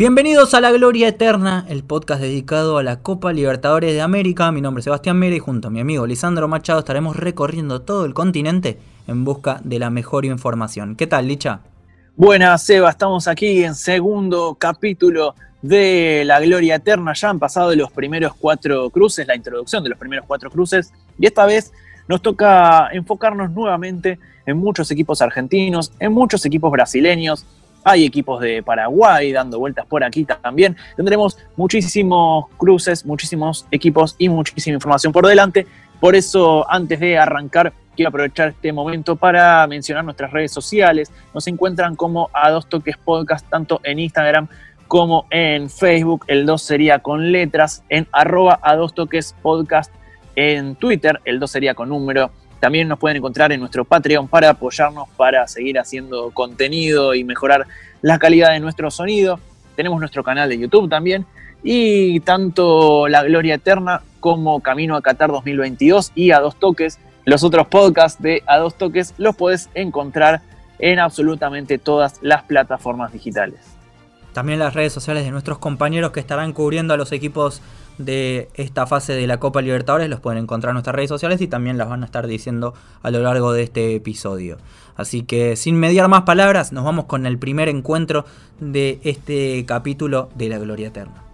Bienvenidos a La Gloria Eterna, el podcast dedicado a la Copa Libertadores de América. Mi nombre es Sebastián Mera y junto a mi amigo Lisandro Machado estaremos recorriendo todo el continente en busca de la mejor información. ¿Qué tal, Licha? Buenas, Seba, estamos aquí en segundo capítulo de La Gloria Eterna. Ya han pasado los primeros cuatro cruces, la introducción de los primeros cuatro cruces, y esta vez nos toca enfocarnos nuevamente en muchos equipos argentinos, en muchos equipos brasileños, hay equipos de Paraguay dando vueltas por aquí también. Tendremos muchísimos cruces, muchísimos equipos y muchísima información por delante. Por eso, antes de arrancar, quiero aprovechar este momento para mencionar nuestras redes sociales. Nos encuentran como a dos toques podcast, tanto en Instagram como en Facebook. El 2 sería con letras, en arroba a podcast en Twitter. El 2 sería con número también nos pueden encontrar en nuestro Patreon para apoyarnos para seguir haciendo contenido y mejorar la calidad de nuestro sonido. Tenemos nuestro canal de YouTube también. Y tanto La Gloria Eterna como Camino a Qatar 2022 y A Dos Toques, los otros podcasts de A Dos Toques, los puedes encontrar en absolutamente todas las plataformas digitales. También las redes sociales de nuestros compañeros que estarán cubriendo a los equipos de esta fase de la Copa Libertadores los pueden encontrar en nuestras redes sociales y también las van a estar diciendo a lo largo de este episodio. Así que sin mediar más palabras, nos vamos con el primer encuentro de este capítulo de la Gloria Eterna.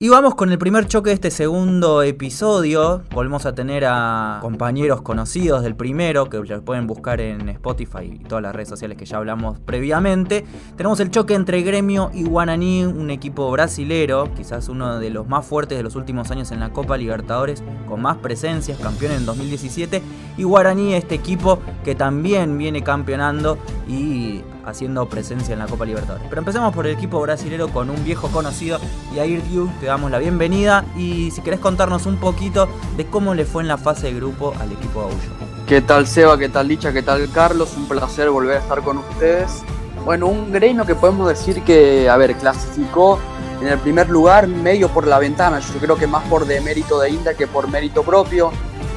Y vamos con el primer choque de este segundo episodio. Volvemos a tener a compañeros conocidos del primero, que lo pueden buscar en Spotify y todas las redes sociales que ya hablamos previamente. Tenemos el choque entre Gremio y Guaraní, un equipo brasilero, quizás uno de los más fuertes de los últimos años en la Copa Libertadores, con más presencias, campeón en 2017. Y Guaraní, este equipo que también viene campeonando y haciendo presencia en la Copa Libertadores. Pero empecemos por el equipo brasilero con un viejo conocido, Yair Diu, te damos la bienvenida y si querés contarnos un poquito de cómo le fue en la fase de grupo al equipo Gaullo. ¿Qué tal Seba? ¿Qué tal Licha? ¿Qué tal Carlos? Un placer volver a estar con ustedes. Bueno, un gremio que podemos decir que, a ver, clasificó en el primer lugar medio por la ventana. Yo creo que más por demérito de Inda que por mérito propio.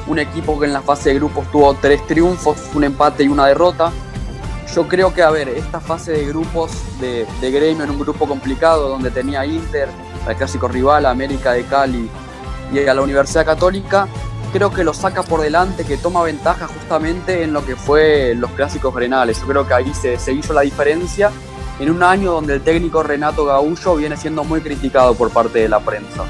Un equipo que en la fase de grupos tuvo tres triunfos, un empate y una derrota yo creo que, a ver, esta fase de grupos de, gremio en un grupo complicado donde tenía Inter, el clásico rival, América de Cali y a la Universidad Católica, creo que lo saca por delante, que toma ventaja justamente en lo que fue los clásicos renales. Yo creo que ahí se, se hizo la diferencia en un año donde el técnico Renato Gaullo viene siendo muy criticado por parte de la prensa.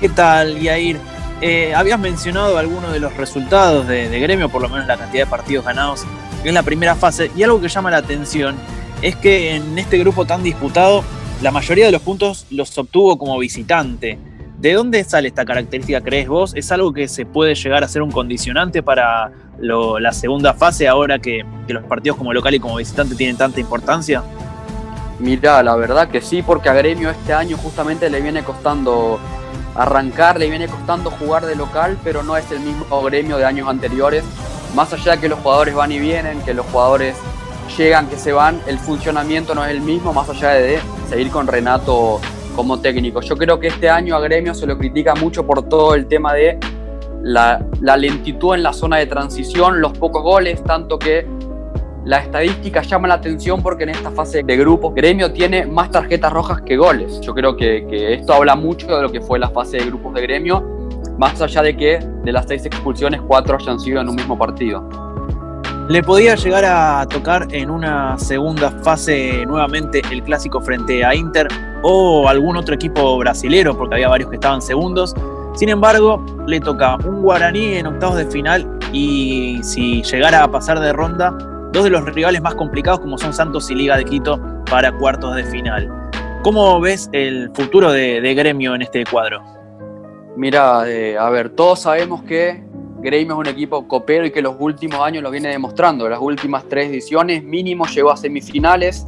¿Qué tal, Yair? Eh, habías mencionado algunos de los resultados de, de, gremio, por lo menos la cantidad de partidos ganados en la primera fase. Y algo que llama la atención es que en este grupo tan disputado, la mayoría de los puntos los obtuvo como visitante. ¿De dónde sale esta característica, crees vos? ¿Es algo que se puede llegar a ser un condicionante para la segunda fase ahora que, los partidos como local y como visitante tienen tanta importancia? Mira, la verdad que sí, porque a Gremio este año justamente le viene costando arrancar, le viene costando jugar de local, pero no es el mismo Gremio de años anteriores más allá de que los jugadores van y vienen, que los jugadores llegan, que se van, el funcionamiento no es el mismo, más allá de seguir con Renato como técnico. Yo creo que este año a Gremio se lo critica mucho por todo el tema de la, lentitud en la zona de transición, los pocos goles, tanto que la estadística llama la atención porque en esta fase de grupo Gremio tiene más tarjetas rojas que goles. Yo creo que esto habla mucho de lo que fue la fase de grupos de Gremio más allá de que de las seis expulsiones, cuatro hayan sido en un mismo partido. Le podía llegar a tocar en una segunda fase nuevamente el clásico frente a Inter o algún otro equipo brasilero, porque había varios que estaban segundos. Sin embargo, le toca un Guaraní en octavos de final y si llegara a pasar de ronda, dos de los rivales más complicados como son Santos y Liga de Quito para cuartos de final. ¿Cómo ves el futuro de, de gremio en este cuadro? Mira, eh, a ver, todos sabemos que Gremio es un equipo copero y que los últimos años lo viene demostrando. Las últimas tres ediciones mínimo llegó a semifinales.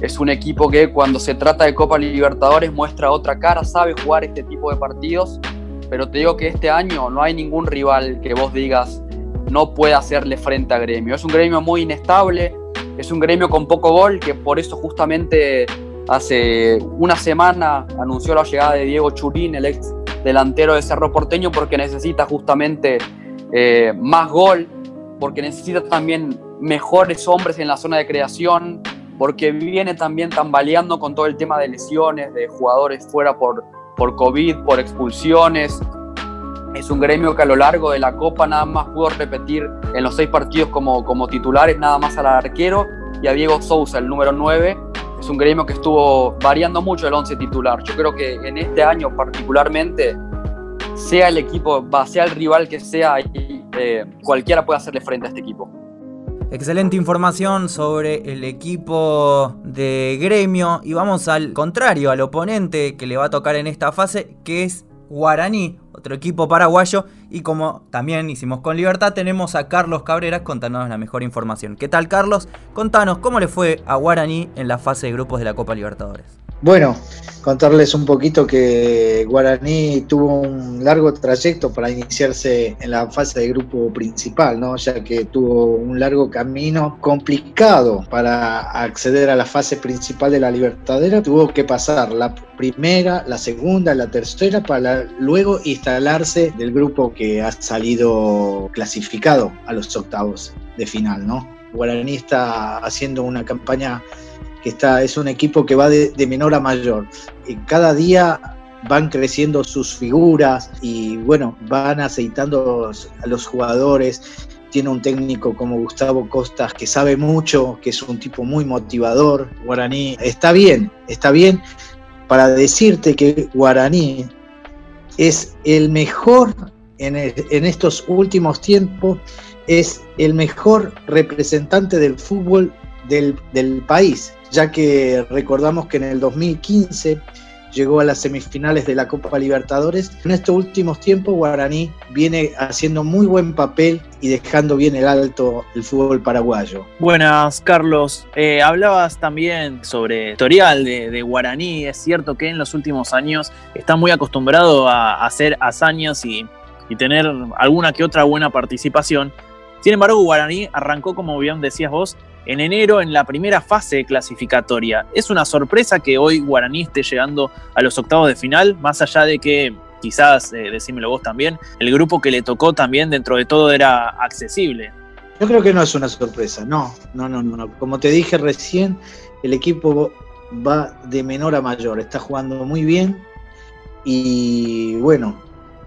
Es un equipo que cuando se trata de Copa Libertadores muestra otra cara, sabe jugar este tipo de partidos. Pero te digo que este año no hay ningún rival que vos digas no puede hacerle frente a Gremio. Es un Gremio muy inestable, es un Gremio con poco gol, que por eso justamente hace una semana anunció la llegada de Diego Churín, el ex delantero de Cerro Porteño porque necesita justamente eh, más gol, porque necesita también mejores hombres en la zona de creación, porque viene también tambaleando con todo el tema de lesiones, de jugadores fuera por, por COVID, por expulsiones. Es un gremio que a lo largo de la Copa nada más pudo repetir en los seis partidos como, como titulares, nada más al arquero y a Diego Sousa, el número 9. Es un gremio que estuvo variando mucho el 11 titular. Yo creo que en este año particularmente, sea el equipo, sea el rival que sea, eh, cualquiera puede hacerle frente a este equipo. Excelente información sobre el equipo de gremio y vamos al contrario, al oponente que le va a tocar en esta fase, que es Guaraní, otro equipo paraguayo. Y como también hicimos con Libertad, tenemos a Carlos Cabreras contándonos la mejor información. ¿Qué tal, Carlos? Contanos cómo le fue a Guaraní en la fase de grupos de la Copa Libertadores. Bueno, contarles un poquito que Guaraní tuvo un largo trayecto para iniciarse en la fase de grupo principal, ¿no? ya que tuvo un largo camino complicado para acceder a la fase principal de la Libertadera. Tuvo que pasar la primera, la segunda, la tercera para luego instalarse del grupo que ha salido clasificado a los octavos de final. ¿no? Guaraní está haciendo una campaña que está, es un equipo que va de, menor a mayor. Cada día van creciendo sus figuras y bueno, van aceitando a los jugadores. Tiene un técnico como Gustavo Costas que sabe mucho, que es un tipo muy motivador. Guaraní está bien, está bien para decirte que Guaraní es el mejor en, en estos últimos tiempos, es el mejor representante del fútbol del, del país ya que recordamos que en el 2015 llegó a las semifinales de la Copa Libertadores. En estos últimos tiempos Guaraní viene haciendo muy buen papel y dejando bien el alto el fútbol paraguayo. Buenas, Carlos. Eh, hablabas también sobre historial de, Guaraní. Es cierto que en los últimos años está muy acostumbrado a hacer hazañas y, y tener alguna que otra buena participación. Sin embargo, Guaraní arrancó, como bien decías vos, en enero en la primera fase clasificatoria. Es una sorpresa que hoy Guaraní esté llegando a los octavos de final, más allá de que quizás, eh, decímelo vos también, el grupo que le tocó también dentro de todo era accesible. Yo creo que no es una sorpresa, no, no, no, no. Como te dije recién, el equipo va de menor a mayor, está jugando muy bien y bueno,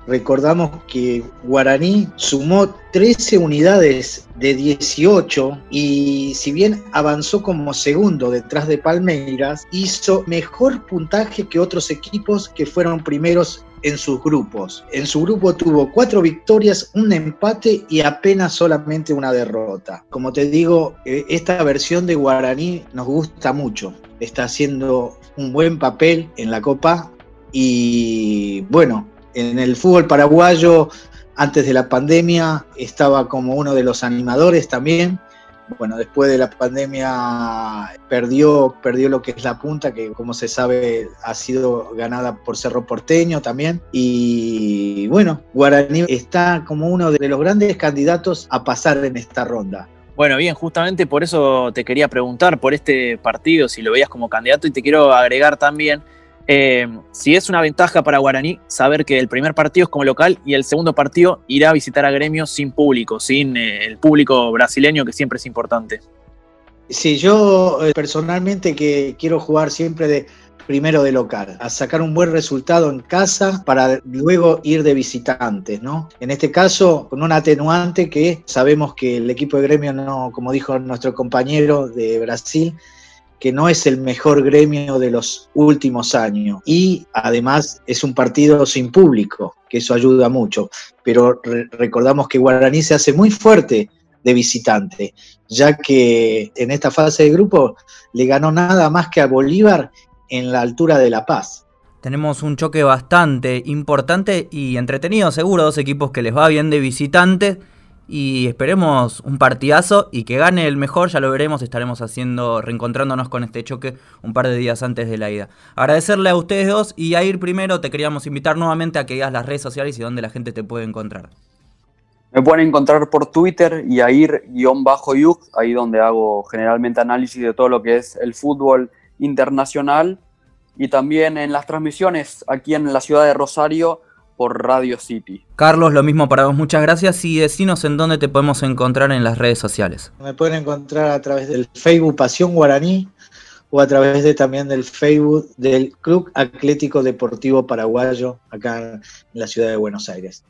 Recordamos que Guaraní sumó 13 unidades de 18 y si bien avanzó como segundo detrás de Palmeiras, hizo mejor puntaje que otros equipos que fueron primeros en sus grupos. En su grupo tuvo cuatro victorias, un empate y apenas solamente una derrota. Como te digo, eh, esta versión de Guaraní nos gusta mucho. Está haciendo un buen papel en la Copa y bueno, en el fútbol paraguayo, antes de la pandemia, estaba como uno de los animadores también. Bueno, después de la pandemia perdió, perdió lo que es la punta, que como se sabe ha sido ganada por Cerro Porteño también. Y bueno, Guaraní está como uno de los grandes candidatos a pasar en esta ronda. Bueno, bien, justamente por eso te quería preguntar por este partido, si lo veías como candidato, y te quiero agregar también eh, si es una ventaja para Guaraní saber que el primer partido es como local y el segundo partido irá a visitar a Gremio sin público, sin eh, el público brasileño que siempre es importante. Sí, yo eh, personalmente que quiero jugar siempre de primero de local, a sacar un buen resultado en casa para luego ir de visitantes, ¿no? En este caso, con un atenuante que sabemos que el equipo de gremio no, como dijo nuestro compañero de Brasil, que no es el mejor gremio de los últimos años. Y además es un partido sin público, que eso ayuda mucho. Pero recordamos que Guaraní se hace muy fuerte de visitante, ya que en esta fase de grupo le ganó nada más que a Bolívar en la altura de La Paz. Tenemos un choque bastante importante y entretenido, seguro, dos equipos que les va bien de visitante y esperemos un partidazo y que gane el mejor, ya lo veremos, estaremos haciendo, reencontrándonos con este choque un par de días antes de la ida. Agradecerle a ustedes dos y a ir primero te queríamos invitar nuevamente a que digas las redes sociales y donde la gente te puede encontrar. Me pueden encontrar por Twitter y a ir-yuk, ahí donde hago generalmente análisis de todo lo que es el fútbol internacional y también en las transmisiones aquí en la ciudad de Rosario por Radio City. Carlos, lo mismo para vos, muchas gracias y decinos en dónde te podemos encontrar en las redes sociales. Me pueden encontrar a través del Facebook Pasión Guaraní, o a través de también del Facebook del Club Atlético Deportivo Paraguayo acá en la ciudad de Buenos Aires.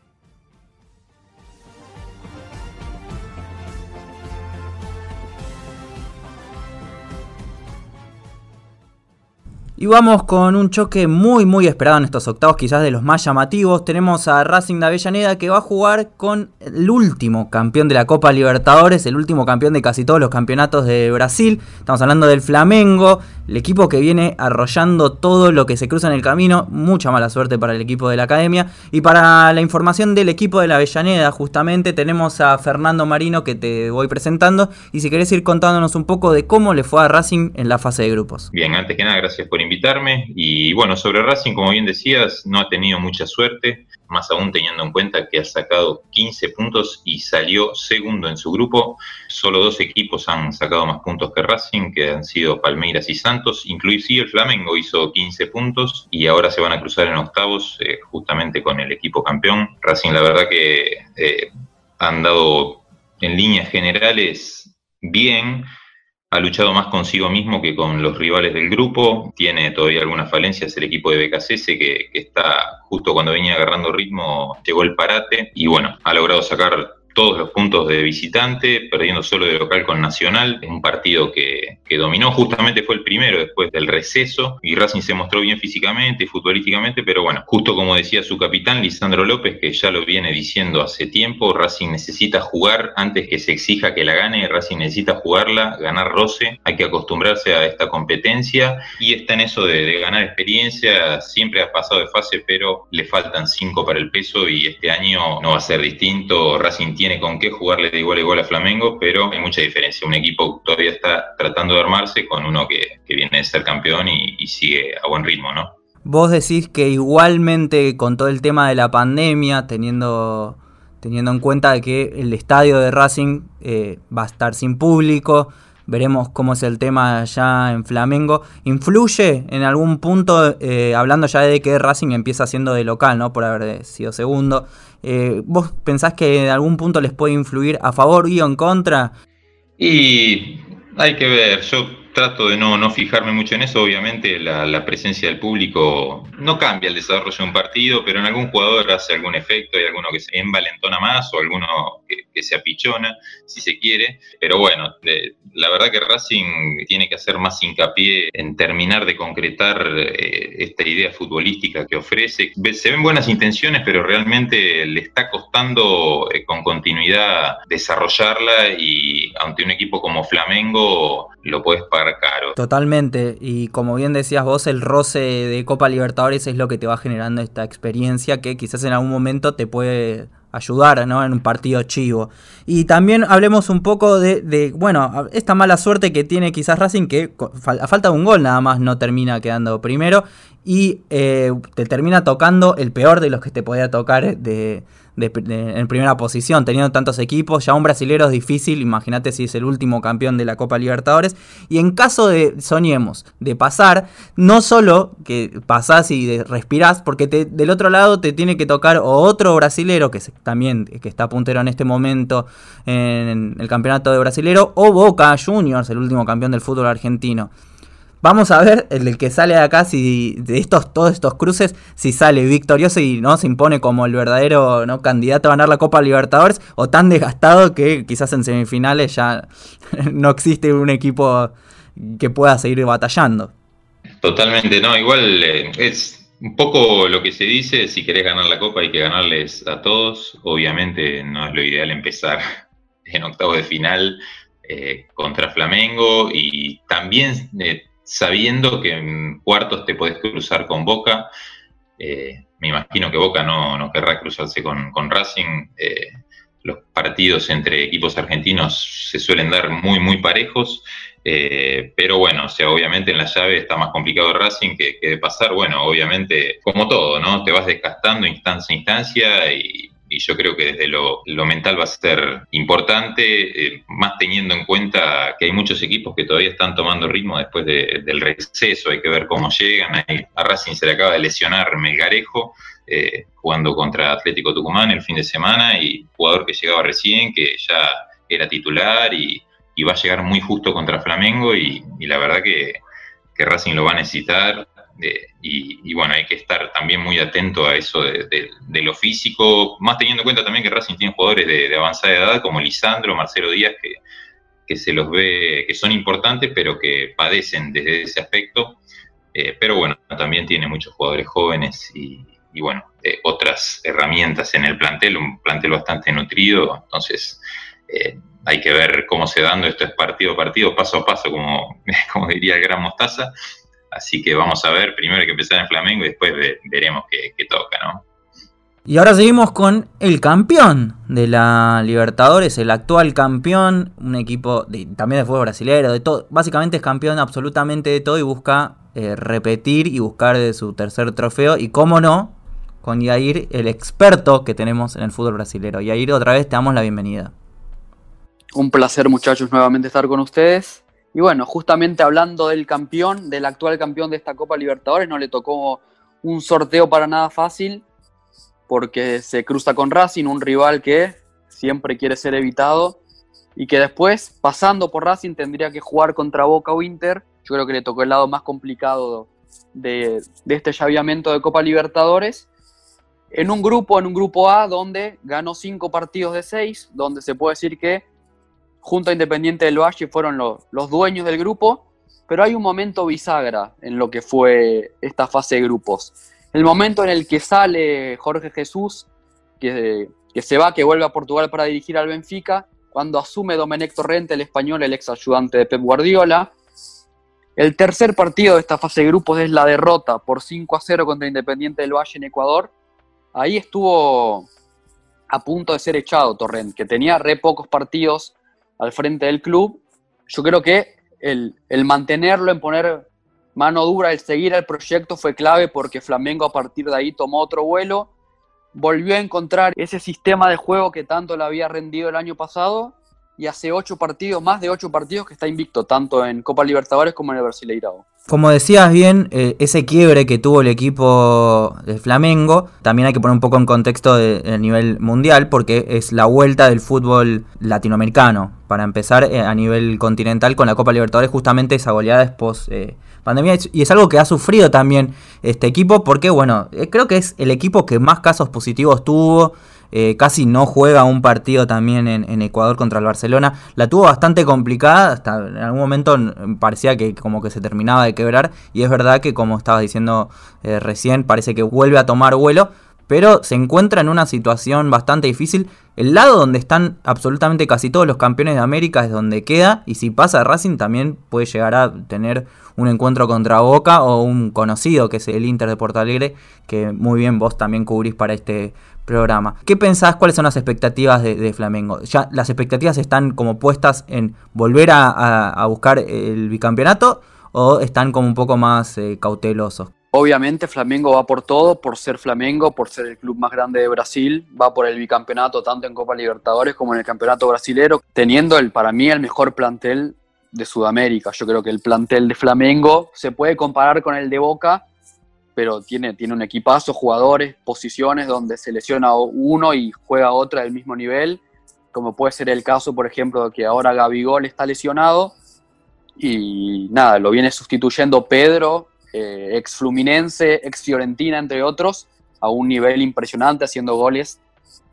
Y vamos con un choque muy muy esperado en estos octavos, quizás de los más llamativos. Tenemos a Racing de Avellaneda que va a jugar con el último campeón de la Copa Libertadores, el último campeón de casi todos los campeonatos de Brasil. Estamos hablando del Flamengo, el equipo que viene arrollando todo lo que se cruza en el camino. Mucha mala suerte para el equipo de la academia. Y para la información del equipo de la Avellaneda, justamente tenemos a Fernando Marino que te voy presentando. Y si querés ir contándonos un poco de cómo le fue a Racing en la fase de grupos. Bien, antes que nada, gracias por invitarme Y bueno, sobre Racing, como bien decías, no ha tenido mucha suerte, más aún teniendo en cuenta que ha sacado 15 puntos y salió segundo en su grupo. Solo dos equipos han sacado más puntos que Racing, que han sido Palmeiras y Santos. Inclusive el Flamengo hizo 15 puntos y ahora se van a cruzar en octavos eh, justamente con el equipo campeón. Racing, la verdad que eh, han dado en líneas generales bien ha luchado más consigo mismo que con los rivales del grupo, tiene todavía algunas falencias el equipo de BKCS que, que está justo cuando venía agarrando ritmo, llegó el parate y bueno, ha logrado sacar todos los puntos de visitante, perdiendo solo de local con Nacional, un partido que, dominó, justamente fue el primero después del receso, y Racing se mostró bien físicamente futbolísticamente, pero bueno, justo como decía su capitán, Lisandro López, que ya lo viene diciendo hace tiempo, Racing necesita jugar antes que se exija que la gane, Racing necesita jugarla, ganar roce, hay que acostumbrarse a esta competencia, y está en eso de, de ganar experiencia, siempre ha pasado de fase, pero le faltan cinco para el peso, y este año no va a ser distinto, Racing tiene con qué jugarle de igual a igual a Flamengo, pero hay mucha diferencia. Un equipo todavía está tratando de armarse con uno que, viene de ser campeón y, sigue a buen ritmo, ¿no? Vos decís que igualmente con todo el tema de la pandemia, teniendo, teniendo en cuenta que el estadio de Racing eh, va a estar sin público, veremos cómo es el tema ya en Flamengo. ¿Influye en algún punto, eh, hablando ya de que Racing empieza siendo de local, ¿no? Por haber sido segundo. Eh, ¿Vos pensás que en algún punto les puede influir a favor y o en contra? Y hay que ver, yo trato de no, no fijarme mucho en eso. Obviamente la, presencia del público no cambia el desarrollo de un partido, pero en algún jugador hace algún efecto, hay alguno que se envalentona más o alguno que, se apichona, si se quiere. Pero bueno, la verdad que Racing tiene que hacer más hincapié en terminar de concretar eh, esta idea futbolística que ofrece. Se ven buenas intenciones, pero realmente le está costando eh, con continuidad desarrollarla y ante un equipo como Flamengo lo puedes pagar caro. Totalmente, y como bien decías vos, el roce de Copa Libertadores es lo que te va generando esta experiencia que quizás en algún momento te puede ayudar ¿no? en un partido chivo. Y también hablemos un poco de, bueno, esta mala suerte que tiene quizás Racing, que a falta de un gol nada más no termina quedando primero y eh, te termina tocando el peor de los que te podía tocar de, en primera posición, teniendo tantos equipos. Ya un brasilero es difícil, imagínate si es el último campeón de la Copa Libertadores. Y en caso de, soñemos, de pasar, no solo que pasás y respirás, porque del otro lado te tiene que tocar otro brasilero, que también que está puntero en este momento en el campeonato de brasilero, o Boca Juniors, el último campeón del fútbol argentino. Vamos a ver el, que sale de acá, si de estos, todos estos cruces, si sale victorioso y no se impone como el verdadero ¿no? candidato a ganar la Copa Libertadores, o tan desgastado que quizás en semifinales ya no existe un equipo que pueda seguir batallando. Totalmente, no, igual eh, es un poco lo que se dice, si querés ganar la Copa hay que ganarles a todos, obviamente no es lo ideal empezar en octavos de final eh, contra Flamengo y también... Eh, sabiendo que en cuartos te puedes cruzar con Boca. Eh, me imagino que Boca no, querrá cruzarse con, Racing. Eh, los partidos entre equipos argentinos se suelen dar muy, muy parejos. Eh, pero bueno, o sea, obviamente en la llave está más complicado Racing que, que de pasar. Bueno, obviamente, como todo, ¿no? Te vas desgastando instancia a instancia y y yo creo que desde lo, mental va a ser importante, eh, más teniendo en cuenta que hay muchos equipos que todavía están tomando ritmo después del receso, hay que ver cómo llegan. a Racing se le acaba de lesionar Melgarejo, eh, jugando contra Atlético Tucumán el fin de semana, y jugador que llegaba recién, que ya era titular y, va a llegar muy justo contra Flamengo, y, la verdad que Racing lo va a necesitar. Y, bueno, hay que estar también muy atento a eso de, lo físico, más teniendo en cuenta también que Racing tiene jugadores de, avanzada edad como Lisandro, Marcelo Díaz, que, que, se los ve, que son importantes, pero que padecen desde ese aspecto. Eh, pero bueno, también tiene muchos jugadores jóvenes y, bueno, otras herramientas en el plantel, un plantel bastante nutrido, entonces eh, hay que ver cómo se dando, esto es partido a partido, paso a paso, como, como diría el gran Mostaza, así que vamos a ver, primero hay que empezar en Flamengo y después veremos qué, toca, ¿no? Y ahora seguimos con el campeón de la Libertadores, el actual campeón, un equipo también de fútbol brasileño, de todo, básicamente es campeón absolutamente de todo y busca eh, repetir y buscar de su tercer trofeo y cómo no, con Yair, el experto que tenemos en el fútbol brasileño. Yair, otra vez te damos la bienvenida. Un placer muchachos nuevamente estar con ustedes. Y bueno, justamente hablando del campeón, del actual campeón de esta Copa Libertadores, no le tocó un sorteo para nada fácil, porque se cruza con Racing, un rival que siempre quiere ser evitado, y que después, pasando por Racing, tendría que jugar contra Boca o Inter. Yo creo que le tocó el lado más complicado de, este llaviamiento de Copa Libertadores en un grupo, en un grupo A, donde ganó cinco partidos de seis, donde se puede decir que junto a Independiente del Valle fueron los dueños del grupo, pero hay un momento bisagra en lo que fue esta fase de grupos. El momento en el que sale Jorge Jesús, que, que se va, que vuelve a Portugal para dirigir al Benfica, cuando asume Domenech Torrente, el español, el ex ayudante de Pep Guardiola. El tercer partido de esta fase de grupos es la derrota por 5 a 0 contra Independiente del Valle en Ecuador, ahí estuvo a punto de ser echado Torrent, que tenía re pocos partidos al frente del club. Yo creo que el, mantenerlo, en poner mano dura, el seguir el proyecto fue clave porque Flamengo a partir de ahí tomó otro vuelo, volvió a encontrar ese sistema de juego que tanto le había rendido el año pasado y hace ocho partidos, más de ocho partidos que está invicto, tanto en Copa Libertadores como en el Brasileirao. Como decías bien, eh, ese quiebre que tuvo el equipo de Flamengo, también hay que poner un poco en contexto del nivel mundial, porque es la vuelta del fútbol latinoamericano. Para empezar, eh, a nivel continental, con la Copa Libertadores, justamente esa goleada es post eh, pandemia. Y es algo que ha sufrido también este equipo, porque, bueno, creo que es el equipo que más casos positivos tuvo eh, casi no juega un partido también en, Ecuador contra el Barcelona. La tuvo bastante complicada, hasta en algún momento parecía que como que se terminaba de quebrar y es verdad que como estaba diciendo eh, recién, parece que vuelve a tomar vuelo, pero se encuentra en una situación bastante difícil. El lado donde están absolutamente casi todos los campeones de América es donde queda. Y si pasa Racing también puede llegar a tener un encuentro contra Boca o un conocido que es el Inter de Porto Alegre, que muy bien vos también cubrís para este programa. ¿Qué pensás? ¿Cuáles son las expectativas de, Flamengo? ¿Ya las expectativas están como puestas en volver a, buscar el bicampeonato o están como un poco más eh, cautelosos? Obviamente Flamengo va por todo, por ser Flamengo, por ser el club más grande de Brasil, va por el bicampeonato tanto en Copa Libertadores como en el Campeonato Brasilero, teniendo el para mí el mejor plantel de Sudamérica. Yo creo que el plantel de Flamengo se puede comparar con el de Boca, pero tiene, tiene un equipazo, jugadores, posiciones donde se lesiona uno y juega otro del mismo nivel, como puede ser el caso, por ejemplo, de que ahora Gabigol está lesionado y nada, lo viene sustituyendo Pedro, eh, ex Fluminense, ex Fiorentina, entre otros, a un nivel impresionante, haciendo goles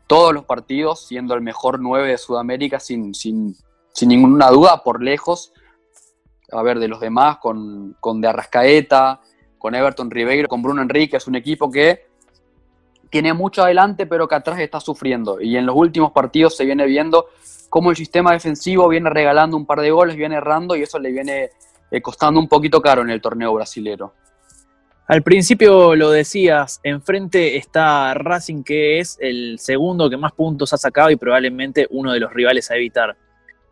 todos los partidos, siendo el mejor 9 de Sudamérica sin, sin, sin ninguna duda, por lejos. A ver, de los demás, con, con De Arrascaeta, con Everton Ribeiro, con Bruno Enrique, es un equipo que tiene mucho adelante, pero que atrás está sufriendo. Y en los últimos partidos se viene viendo cómo el sistema defensivo viene regalando un par de goles, viene errando y eso le viene eh, costando un poquito caro en el torneo brasilero. Al principio lo decías, enfrente está Racing, que es el segundo que más puntos ha sacado y probablemente uno de los rivales a evitar.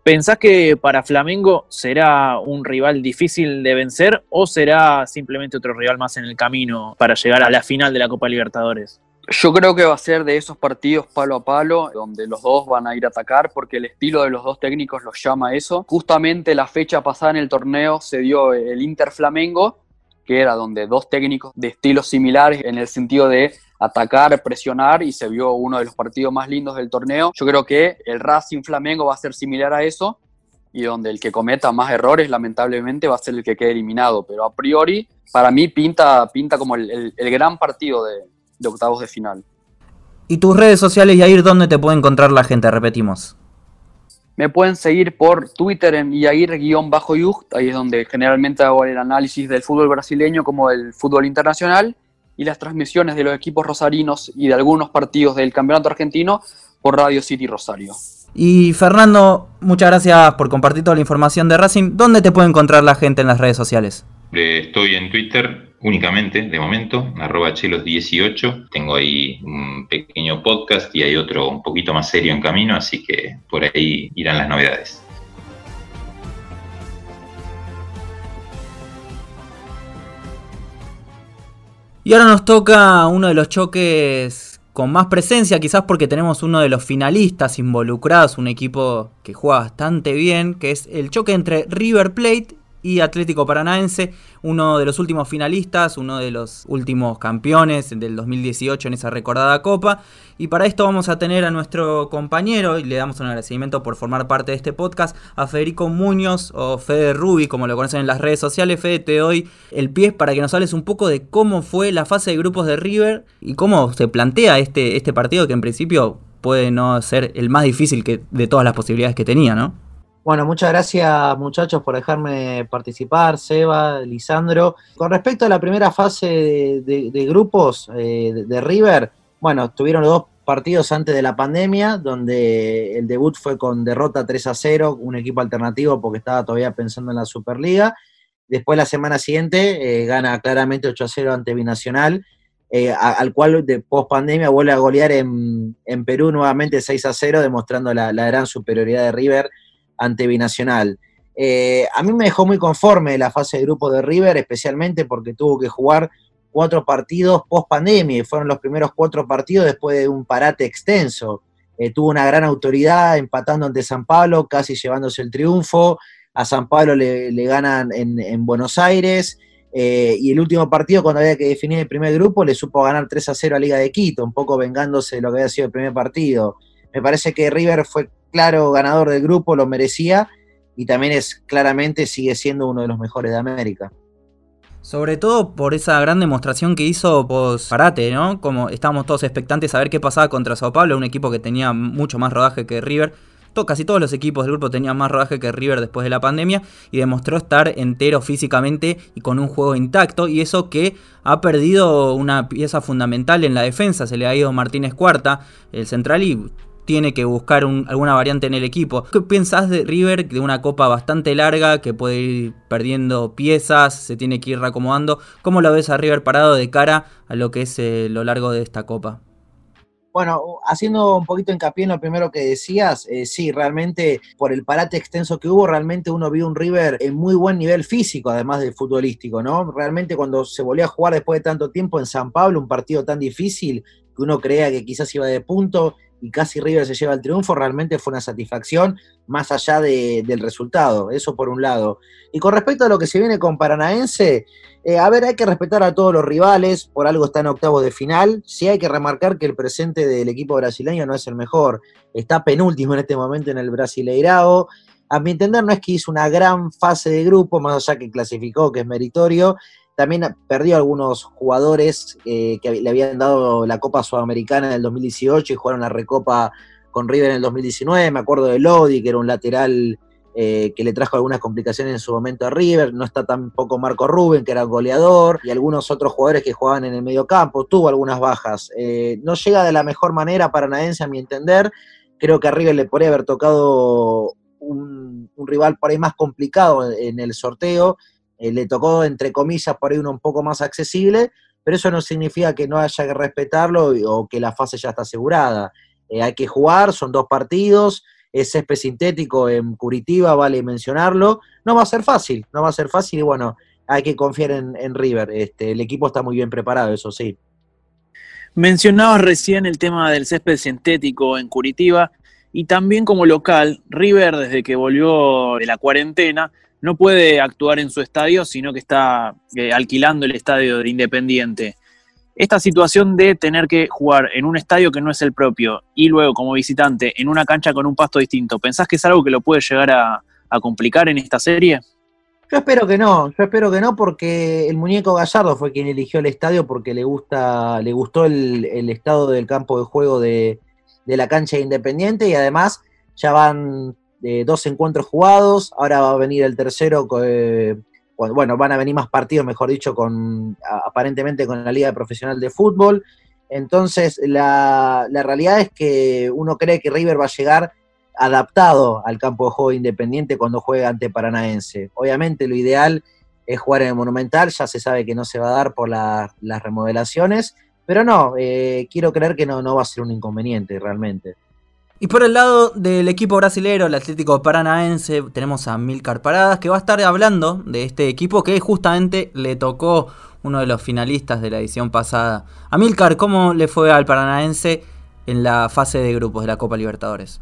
¿Pensás que para Flamengo será un rival difícil de vencer o será simplemente otro rival más en el camino para llegar a la final de la Copa Libertadores? Yo creo que va a ser de esos partidos palo a palo, donde los dos van a ir a atacar, porque el estilo de los dos técnicos los llama a eso. Justamente la fecha pasada en el torneo se dio el Inter Flamengo, que era donde dos técnicos de estilos similares en el sentido de atacar, presionar y se vio uno de los partidos más lindos del torneo. Yo creo que el Racing Flamengo va a ser similar a eso, y donde el que cometa más errores, lamentablemente, va a ser el que quede eliminado. Pero a priori, para mí, pinta, pinta como el, gran partido de, octavos de final. ¿Y tus redes sociales, Yair, dónde te puede encontrar la gente? Repetimos. Me pueden seguir por Twitter en Yair-Yucht, ahí es donde generalmente hago el análisis del fútbol brasileño como del fútbol internacional y las transmisiones de los equipos rosarinos y de algunos partidos del campeonato argentino por Radio City Rosario. Y Fernando, muchas gracias por compartir toda la información de Racing. ¿Dónde te puede encontrar la gente en las redes sociales? Estoy en Twitter únicamente, de momento, arroba chelos18. Tengo ahí un pequeño podcast y hay otro un poquito más serio en camino, así que por ahí irán las novedades. Y ahora nos toca uno de los choques con más presencia, quizás porque tenemos uno de los finalistas involucrados, un equipo que juega bastante bien, que es el choque entre River Plate y Atlético Paranaense, uno de los últimos finalistas, uno de los últimos campeones del 2018 en esa recordada copa. Y para esto vamos a tener a nuestro compañero, y le damos un agradecimiento por formar parte de este podcast, a Federico Muñoz o Fede Rubi, como lo conocen en las redes sociales. Fede, te doy el pie para que nos hables un poco de cómo fue la fase de grupos de River y cómo se plantea este, este partido que en principio puede no ser el más difícil que, de todas las posibilidades que tenía, ¿no? Bueno, muchas gracias muchachos por dejarme participar, Seba, Lisandro. Con respecto a la primera fase de, grupos eh, de, River, bueno, tuvieron dos partidos antes de la pandemia, donde el debut fue con derrota 3 a 0, un equipo alternativo porque estaba todavía pensando en la Superliga. Después la semana siguiente eh, gana claramente 8 a 0 ante Binacional, eh, al cual de post pandemia vuelve a golear en, Perú nuevamente 6 a 0, demostrando la gran superioridad de River ante Binacional. Eh, a mí me dejó muy conforme la fase de grupo de River, especialmente porque tuvo que jugar cuatro partidos post pandemia y fueron los primeros cuatro partidos después de un parate extenso. Eh, tuvo una gran autoridad empatando ante San Pablo, casi llevándose el triunfo. A San Pablo le, ganan en, Buenos Aires. Eh, y el último partido, cuando había que definir el primer grupo, le supo ganar 3 a 0 a Liga de Quito, un poco vengándose de lo que había sido el primer partido. Me parece que River fue claro ganador del grupo, lo merecía y también es claramente sigue siendo uno de los mejores de América. Sobre todo por esa gran demostración que hizo Parate, ¿no? Como estábamos todos expectantes a ver qué pasaba contra Sao Paulo, un equipo que tenía mucho más rodaje que River. casi todos los equipos del grupo tenían más rodaje que River después de la pandemia y demostró estar entero físicamente y con un juego intacto y eso que ha perdido una pieza fundamental en la defensa, se le ha ido Martínez Cuarta, el central y tiene que buscar alguna variante en el equipo. ¿Qué piensas de River, de una copa bastante larga que puede ir perdiendo piezas, se tiene que ir reacomodando? ¿Cómo lo ves a River parado de cara a lo que es eh, lo largo de esta copa? Bueno, haciendo un poquito hincapié en lo primero que decías, eh, sí, realmente por el parate extenso que hubo, realmente uno vio un River en muy buen nivel físico, además del futbolístico, ¿no? Realmente cuando se volvió a jugar después de tanto tiempo en San Pablo, un partido tan difícil, que uno creía que quizás iba de punto, y casi River se lleva el triunfo, realmente fue una satisfacción más allá del resultado, eso por un lado. Y con respecto a lo que se viene con Paranaense, eh, a ver, hay que respetar a todos los rivales, por algo está en octavos de final, sí hay que remarcar que el presente del equipo brasileño no es el mejor, está penúltimo en este momento en el Brasileirao, a mi entender no es que hizo una gran fase de grupo, más allá que clasificó, que es meritorio, también perdió algunos jugadores eh, que le habían dado la Copa Sudamericana en el 2018 y jugaron la Recopa con River en el 2019. Me acuerdo de Lodi, que era un lateral eh, que le trajo algunas complicaciones en su momento a River. No está tampoco Marco Rubén, que era goleador, y algunos otros jugadores que jugaban en el medio campo. Tuvo algunas bajas. Eh, no llega de la mejor manera para Naense, a mi entender. Creo que a River le podría haber tocado un rival por ahí más complicado en el sorteo eh, le tocó, entre comillas, por ahí uno un poco más accesible, pero eso no significa que no haya que respetarlo o que la fase ya está asegurada. Eh, hay que jugar, son dos partidos, es césped sintético en Curitiba, vale mencionarlo. No va a ser fácil, no va a ser fácil y bueno, hay que confiar en, River. Este, el equipo está muy bien preparado, eso sí. Mencionabas recién el tema del césped sintético en Curitiba y también como local, River desde que volvió de la cuarentena no puede actuar en su estadio, sino que está eh, alquilando el estadio de Independiente. Esta situación de tener que jugar en un estadio que no es el propio y luego como visitante en una cancha con un pasto distinto, ¿pensás que es algo que lo puede llegar a, complicar en esta serie? Yo espero que no, yo espero que no porque el muñeco Gallardo fue quien eligió el estadio porque le gusta, le gustó el, estado del campo de juego de, la cancha Independiente y además ya van eh, dos encuentros jugados, ahora va a venir el tercero, eh, bueno, van a venir más partidos, mejor dicho, con aparentemente con la Liga Profesional de Fútbol. Entonces, la, la realidad es que uno cree que River va a llegar adaptado al campo de juego independiente cuando juega ante Paranaense. Obviamente lo ideal es jugar en el Monumental, ya se sabe que no se va a dar por las remodelaciones, pero no, eh, quiero creer que no, no va a ser un inconveniente realmente. Y por el lado del equipo brasilero, el Atlético Paranaense, tenemos a Milcar Paradas, que va a estar hablando de este equipo que justamente le tocó uno de los finalistas de la edición pasada. A Milcar, ¿cómo le fue al Paranaense en la fase de grupos de la Copa Libertadores?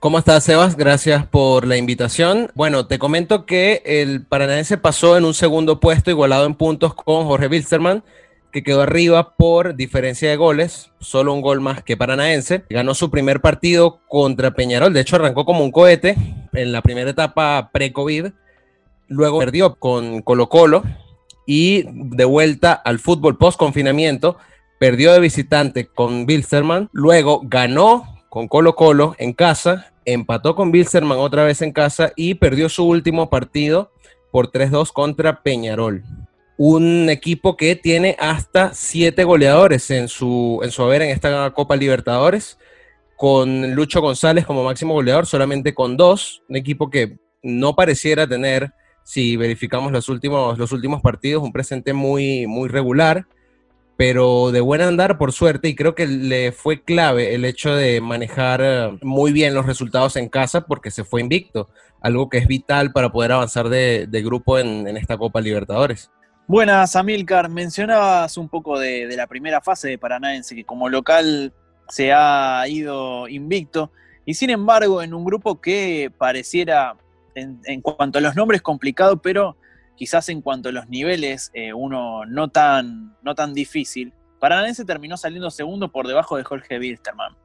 ¿Cómo estás, Sebas? Gracias por la invitación. Bueno, te comento que el Paranaense pasó en un segundo puesto, igualado en puntos con Jorge Wilstermann, que quedó arriba por diferencia de goles, solo un gol más que Paranaense. Ganó su primer partido contra Peñarol, de hecho arrancó como un cohete en la primera etapa pre-COVID, luego perdió con Colo Colo y de vuelta al fútbol post-confinamiento, perdió de visitante con Wilstermann, luego ganó con Colo Colo en casa empató con Bilzerman otra vez en casa y perdió su último partido por 3-2 contra Peñarol. Un equipo que tiene hasta siete goleadores en su, en su haber en esta Copa Libertadores, con Lucho González como máximo goleador, solamente con dos. Un equipo que no pareciera tener, si verificamos los últimos, los últimos partidos, un presente muy, muy regular pero de buen andar por suerte y creo que le fue clave el hecho de manejar eh, muy bien los resultados en casa porque se fue invicto, algo que es vital para poder avanzar de, grupo en, esta Copa Libertadores. Buenas, Amilcar. Mencionabas un poco de, la primera fase de Paranaense, que como local se ha ido invicto, y sin embargo en un grupo que pareciera, en, en cuanto a los nombres, complicado, pero quizás en cuanto a los niveles, eh, uno no tan, no tan difícil, Paranense terminó saliendo segundo por debajo de Jorge Wilstermann.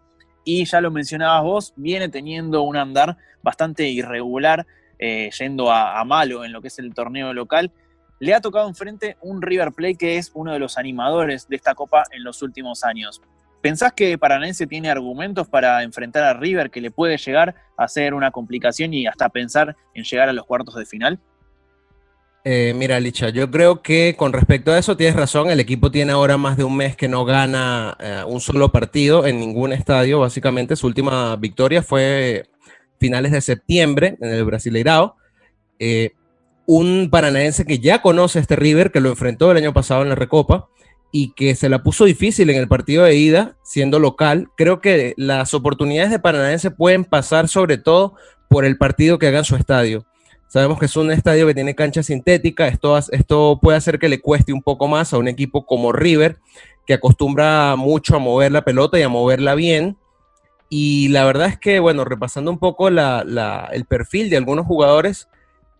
Y ya lo mencionabas vos, viene teniendo un andar bastante irregular, eh, yendo a, malo en lo que es el torneo local. Le ha tocado enfrente un River Plate que es uno de los animadores de esta copa en los últimos años. ¿Pensás que Paranense tiene argumentos para enfrentar a River que le puede llegar a ser una complicación y hasta pensar en llegar a los cuartos de final? Eh, mira, Licha, yo creo que con respecto a eso tienes razón. El equipo tiene ahora más de un mes que no gana eh, un solo partido en ningún estadio. Básicamente, su última victoria fue finales de septiembre en el Brasileirao. Eh, un paranaense que ya conoce a este River, que lo enfrentó el año pasado en la Recopa y que se la puso difícil en el partido de ida, siendo local. Creo que las oportunidades de Paranaense pueden pasar sobre todo por el partido que haga en su estadio Sabemos que es un estadio que tiene cancha sintética. Esto, esto puede hacer que le cueste un poco más a un equipo como River, que acostumbra mucho a mover la pelota y a moverla bien. Y la verdad es que, bueno, repasando un poco el perfil de algunos jugadores,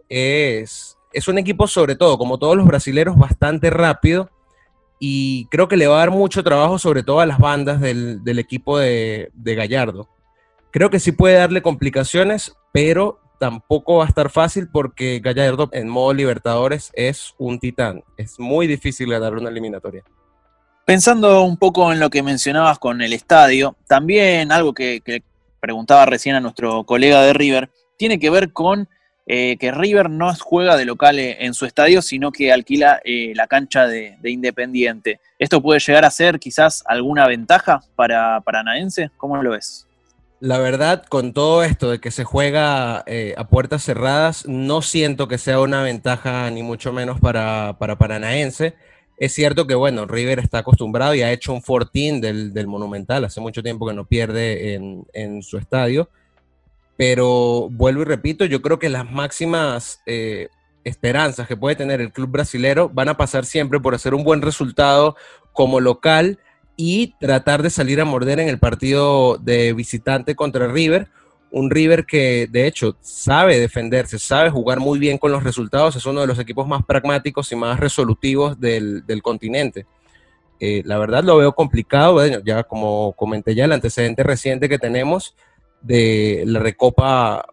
es, es un equipo sobre todo, como todos los brasileros, bastante rápido. Y creo que le va a dar mucho trabajo, sobre todo a las bandas del, equipo de, de Gallardo. Creo que sí puede darle complicaciones, pero tampoco va a estar fácil porque Gallardo en modo Libertadores es un titán. Es muy difícil ganar una eliminatoria. Pensando un poco en lo que mencionabas con el estadio, también algo que, preguntaba recién a nuestro colega de River, tiene que ver con eh, que River no juega de local eh, en su estadio, sino que alquila eh, la cancha de, Independiente. ¿Esto puede llegar a ser quizás alguna ventaja para Paranaense? ¿Cómo lo ves? La verdad, con todo esto de que se juega a puertas cerradas, no siento que sea una ventaja ni mucho menos para, para Paranaense. Es cierto que, bueno, River está acostumbrado y ha hecho un fortín del, Monumental. Hace mucho tiempo que no pierde en, su estadio. Pero vuelvo y repito, yo creo que las máximas eh, esperanzas que puede tener el club brasilero van a pasar siempre por hacer un buen resultado como local y tratar de salir a morder en el partido de visitante contra River. Un River que de hecho sabe defenderse, sabe jugar muy bien con los resultados, es uno de los equipos más pragmáticos y más resolutivos del, continente. Eh, la verdad lo veo complicado, ya como comenté ya, el antecedente reciente que tenemos de la Recopa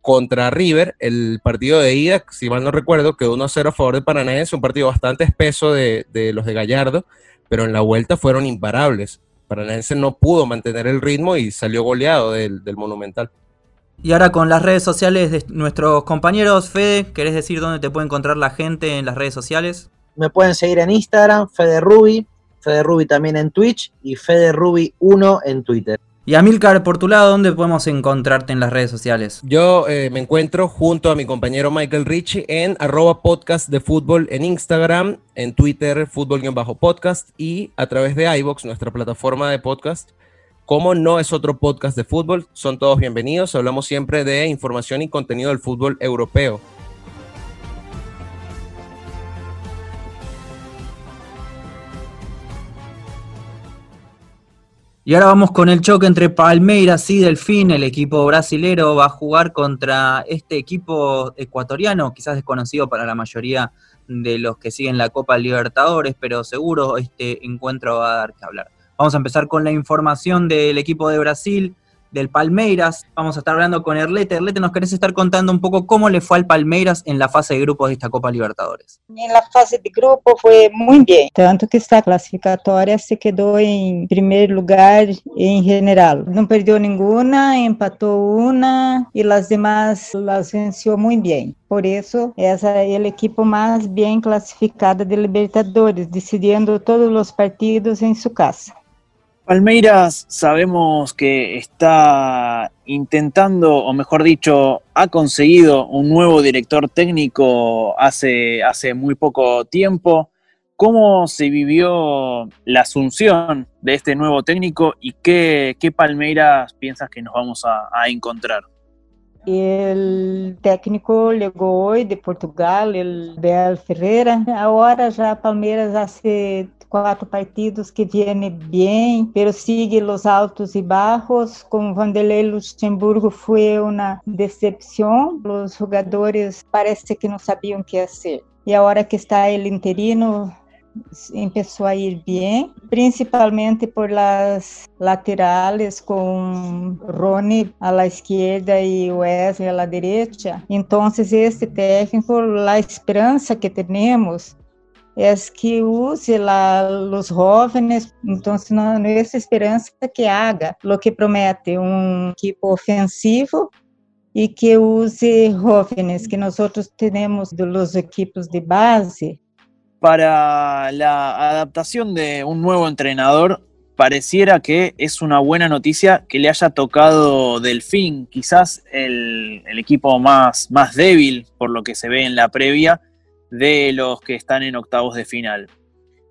contra River, el partido de ida, si mal no recuerdo, quedó 1-0 a favor de Paranaense, un partido bastante espeso de, de, los de Gallardo, pero en la vuelta fueron imparables. Paranaense no pudo mantener el ritmo y salió goleado del, del Monumental. Y ahora con las redes sociales de nuestros compañeros, Fede, ¿querés decir dónde te puede encontrar la gente en las redes sociales? Me pueden seguir en Instagram, Fede Ruby, Fede Ruby también en Twitch y Fede Ruby 1 en Twitter. Y Amilcar, por tu lado, ¿dónde podemos encontrarte en las redes sociales? Yo eh, me encuentro junto a mi compañero Michael Richie en arroba podcast de fútbol en Instagram, en Twitter, fútbol-podcast y a través de iVox, nuestra plataforma de podcast. Como no es otro podcast de fútbol, son todos bienvenidos. Hablamos siempre de información y contenido del fútbol europeo. Y ahora vamos con el choque entre Palmeiras y Delfín. El equipo brasilero va a jugar contra este equipo ecuatoriano, quizás desconocido para la mayoría de los que siguen la Copa Libertadores, pero seguro este encuentro va a dar que hablar. Vamos a empezar con la información del equipo de Brasil del Palmeiras. Vamos a estar hablando con Erlete. Erlete, ¿nos querés estar contando un poco cómo le fue al Palmeiras en la fase de grupos de esta Copa Libertadores? En la fase de grupo fue muy bien, tanto que esta clasificatoria se quedó en primer lugar en general. No perdió ninguna, empató una y las demás las venció muy bien. Por eso es el equipo más bien clasificado de Libertadores, decidiendo todos los partidos en su casa. Palmeiras sabemos que está intentando, o mejor dicho, ha conseguido un nuevo director técnico hace, hace muy poco tiempo. ¿Cómo se vivió la asunción de este nuevo técnico y qué, qué Palmeiras piensas que nos vamos a, encontrar? El técnico llegó hoy de Portugal, el Bel Ferreira. Ahora ya Palmeiras hace quatro partidos que viene bem, pero sigue os altos e baixos. Com Vanderlei Luxemburgo foi uma decepção. Os jogadores parece que não sabiam o que fazer. E a hora que está ele interino, começou a ir bem, principalmente por las laterales com Rony a la esquerda e Wesley a la derecha. Então, este técnico, a esperança que temos es que use los jóvenes, entonces no, no es esperanza que haga lo que promete un equipo ofensivo y que use jóvenes que nosotros tenemos de los equipos de base. Para la adaptación de un nuevo entrenador, pareciera que es una buena noticia que le haya tocado Delfín, quizás el, el equipo más, más débil por lo que se ve en la previa, de los que están en octavos de final.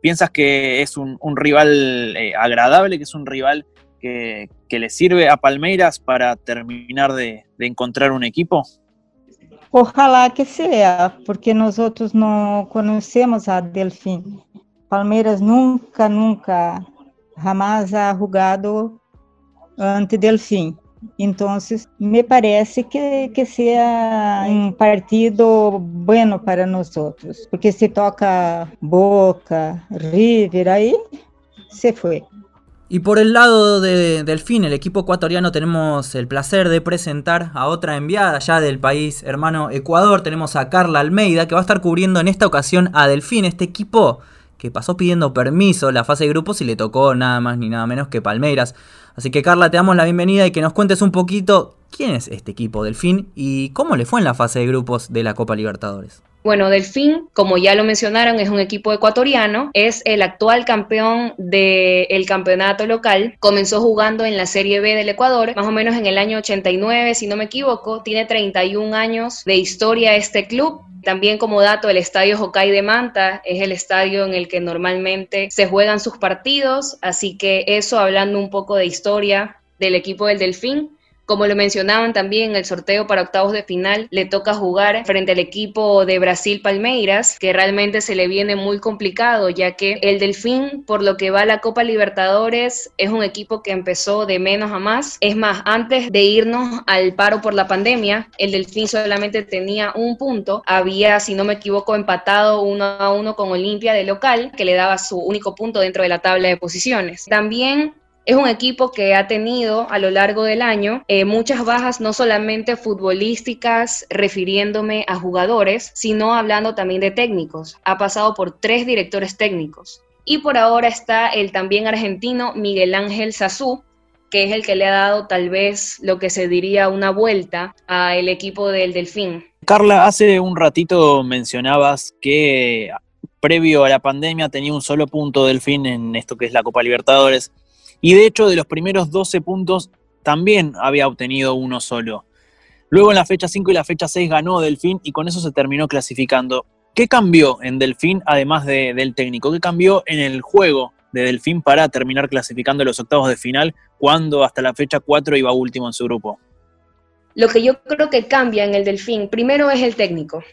¿Piensas que es un, rival eh, agradable, que es un rival que, le sirve a Palmeiras para terminar de, encontrar un equipo? Ojalá que sea, porque nosotros no conocemos a Delfín. Palmeiras nunca, nunca, jamás ha jugado ante Delfín. Então, me parece que, que seja um partido bueno para nós outros, porque se toca Boca, River, aí se foi. Y por el lado de Delfín, el equipo ecuatoriano, tenemos el placer de presentar a otra enviada ya del país hermano Ecuador. Tenemos a Carla Almeida, que va a estar cubriendo en esta ocasión a Delfín, este equipo que pasó pidiendo permiso la fase de grupos y le tocó nada más ni nada menos que Palmeiras. Así que Carla, te damos la bienvenida y que nos cuentes un poquito quién es este equipo Delfín y cómo le fue en la fase de grupos de la Copa Libertadores. Bueno, Delfín, como ya lo mencionaron, es un equipo ecuatoriano, es el actual campeón del campeonato local, comenzó jugando en la Serie B del Ecuador, más o menos en el año 89, si no me equivoco, tiene 31 años de historia este club, también como dato, el estadio Hokkaido de Manta es el estadio en el que normalmente se juegan sus partidos, así que eso hablando un poco de historia del equipo del Delfín. Como lo mencionaban también, el sorteo para octavos de final le toca jugar frente al equipo de Brasil Palmeiras, que realmente se le viene muy complicado, ya que el Delfín, por lo que va a la Copa Libertadores, es un equipo que empezó de menos a más. Es más, antes de irnos al paro por la pandemia, el Delfín solamente tenía un punto. Había, si no me equivoco, empatado uno a uno con Olimpia de local, que le daba su único punto dentro de la tabla de posiciones. También Es un equipo que ha tenido a lo largo del año eh, muchas bajas, no solamente futbolísticas, refiriéndome a jugadores, sino hablando también de técnicos. Ha pasado por tres directores técnicos. Y por ahora está el también argentino Miguel Ángel Sazú, que es el que le ha dado tal vez lo que se diría una vuelta al equipo del Delfín. Carla, hace un ratito mencionabas que previo a la pandemia tenía un solo punto Delfín en esto que es la Copa Libertadores. Y de hecho, de los primeros 12 puntos, también había obtenido uno solo. Luego en la fecha 5 y la fecha 6 ganó Delfín y con eso se terminó clasificando. ¿Qué cambió en Delfín, además del técnico? ¿Qué cambió en el juego de Delfín para terminar clasificando los octavos de final cuando hasta la fecha 4 iba último en su grupo? Lo que yo creo que cambia en el Delfín, primero es el técnico.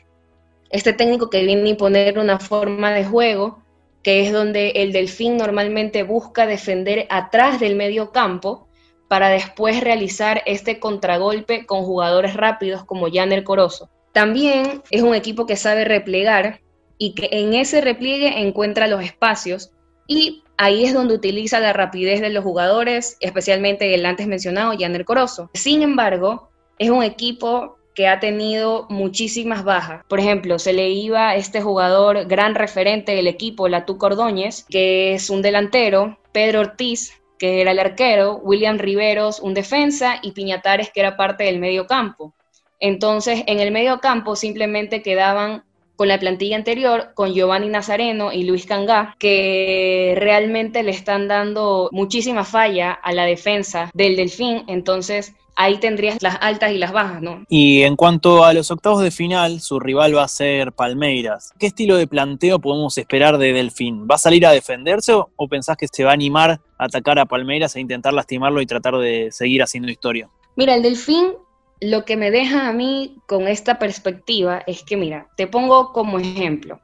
Este técnico que viene a imponer una forma de juego que es donde el delfín normalmente busca defender atrás del medio campo para después realizar este contragolpe con jugadores rápidos como Janer Corozo. También es un equipo que sabe replegar y que en ese repliegue encuentra los espacios y ahí es donde utiliza la rapidez de los jugadores, especialmente el antes mencionado Janer Corozo. Sin embargo, es un equipo que ha tenido muchísimas bajas. Por ejemplo, se le iba este jugador gran referente del equipo, Latú Cordóñez, que es un delantero, Pedro Ortiz, que era el arquero, William Riveros, un defensa, y Piñatares, que era parte del medio campo. Entonces, en el medio campo simplemente quedaban con la plantilla anterior, con Giovanni Nazareno y Luis Cangá, que realmente le están dando muchísima falla a la defensa del Delfín. Entonces, ahí tendrías las altas y las bajas, ¿no? Y en cuanto a los octavos de final, su rival va a ser Palmeiras. ¿Qué estilo de planteo podemos esperar de Delfín? ¿Va a salir a defenderse o pensás que se va a animar a atacar a Palmeiras e intentar lastimarlo y tratar de seguir haciendo historia? Mira, el Delfín lo que me deja a mí con esta perspectiva es que, mira, te pongo como ejemplo.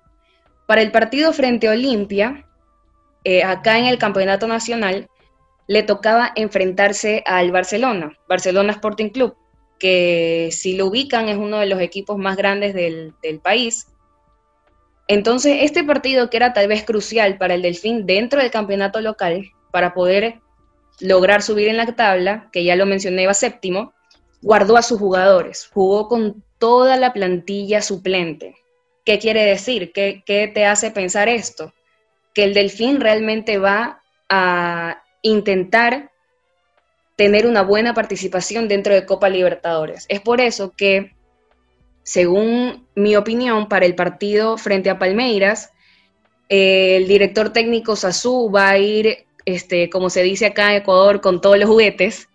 Para el partido frente a Olimpia, eh, acá en el Campeonato Nacional, le tocaba enfrentarse al Barcelona, Barcelona Sporting Club, que si lo ubican es uno de los equipos más grandes del, país. Entonces, este partido que era tal vez crucial para el Delfín dentro del campeonato local, para poder lograr subir en la tabla, que ya lo mencioné, iba séptimo, guardó a sus jugadores, jugó con toda la plantilla suplente. ¿Qué quiere decir? ¿Qué, qué te hace pensar esto? Que el Delfín realmente va a intentar tener una buena participación dentro de Copa Libertadores. Es por eso que, según mi opinión, para el partido frente a Palmeiras, el director técnico Sazú va a ir, este, como se dice acá en Ecuador, con todos los juguetes,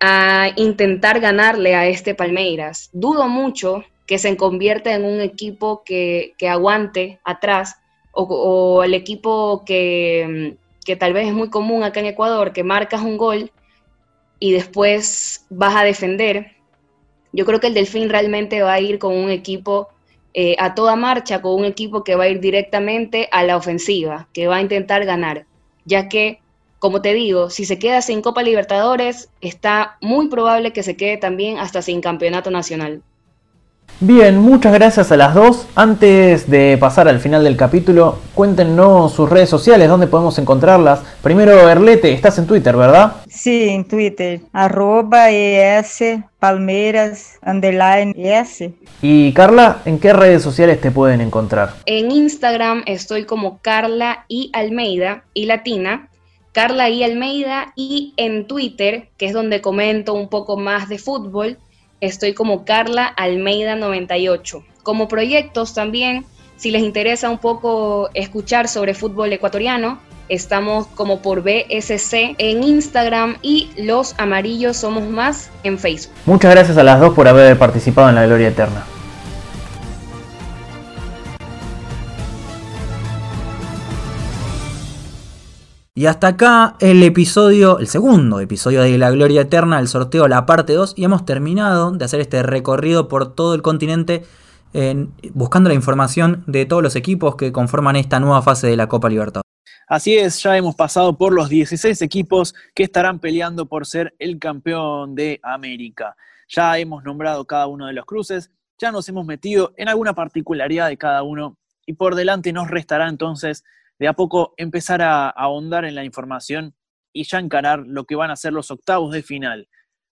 a intentar ganarle a este Palmeiras. Dudo mucho que se convierta en un equipo que, aguante atrás o, o, el equipo que, que tal vez es muy común acá en Ecuador, que marcas un gol y después vas a defender. Yo creo que el Delfín realmente va a ir con un equipo eh, a toda marcha, con un equipo que va a ir directamente a la ofensiva, que va a intentar ganar, ya que, como te digo, si se queda sin Copa Libertadores, está muy probable que se quede también hasta sin Campeonato Nacional. Bien, muchas gracias a las dos. Antes de pasar al final del capítulo, cuéntenos sus redes sociales, dónde podemos encontrarlas. Primero, Erlete, estás en Twitter, ¿verdad? Sí, en Twitter. Arroba ES Palmeiras underline ES. Y Carla, ¿en qué redes sociales te pueden encontrar? En Instagram estoy como Carla y Almeida y Latina. Carla y Almeida y en Twitter, que es donde comento un poco más de fútbol, estoy como Carla Almeida 98. Como proyectos también, si les interesa un poco escuchar sobre fútbol ecuatoriano, estamos como por BSC en Instagram y Los Amarillos Somos Más en Facebook. Muchas gracias a las dos por haber participado en la Gloria Eterna. Y hasta acá el episodio, el segundo episodio de La Gloria Eterna, el sorteo, la parte 2, y hemos terminado de hacer este recorrido por todo el continente buscando la información de todos los equipos que conforman esta nueva fase de la Copa Libertadores. Así es, ya hemos pasado por los 16 equipos que estarán peleando por ser el campeón de América. Ya hemos nombrado cada uno de los cruces, ya nos hemos metido en alguna particularidad de cada uno y por delante nos restará entonces de a poco empezar a, ahondar en la información y ya encarar lo que van a ser los octavos de final.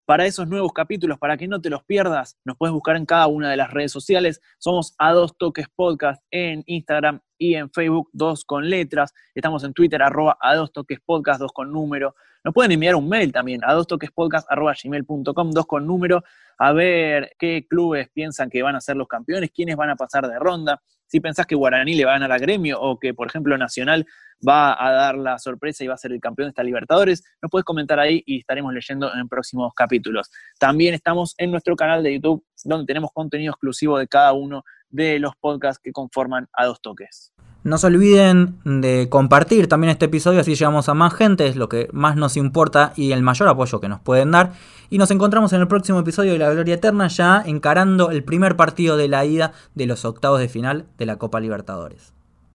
Para esos nuevos capítulos, para que no te los pierdas, nos puedes buscar en cada una de las redes sociales. Somos a dos toques podcast en Instagram y en Facebook, dos con letras. Estamos en Twitter, arroba a dos toques podcast, dos con número. Nos pueden enviar un mail también a dos toques podcast, arroba gmail.com, dos con número, a ver qué clubes piensan que van a ser los campeones, quiénes van a pasar de ronda. Si pensás que Guaraní le va a ganar a Gremio o que, por ejemplo, Nacional va a dar la sorpresa y va a ser el campeón de esta Libertadores, nos puedes comentar ahí y estaremos leyendo en próximos capítulos. También estamos en nuestro canal de YouTube, donde tenemos contenido exclusivo de cada uno de los podcasts que conforman a dos toques. No se olviden de compartir también este episodio, así llegamos a más gente, es lo que más nos importa y el mayor apoyo que nos pueden dar. Y nos encontramos en el próximo episodio de La Gloria Eterna, ya encarando el primer partido de la ida de los octavos de final de la Copa Libertadores.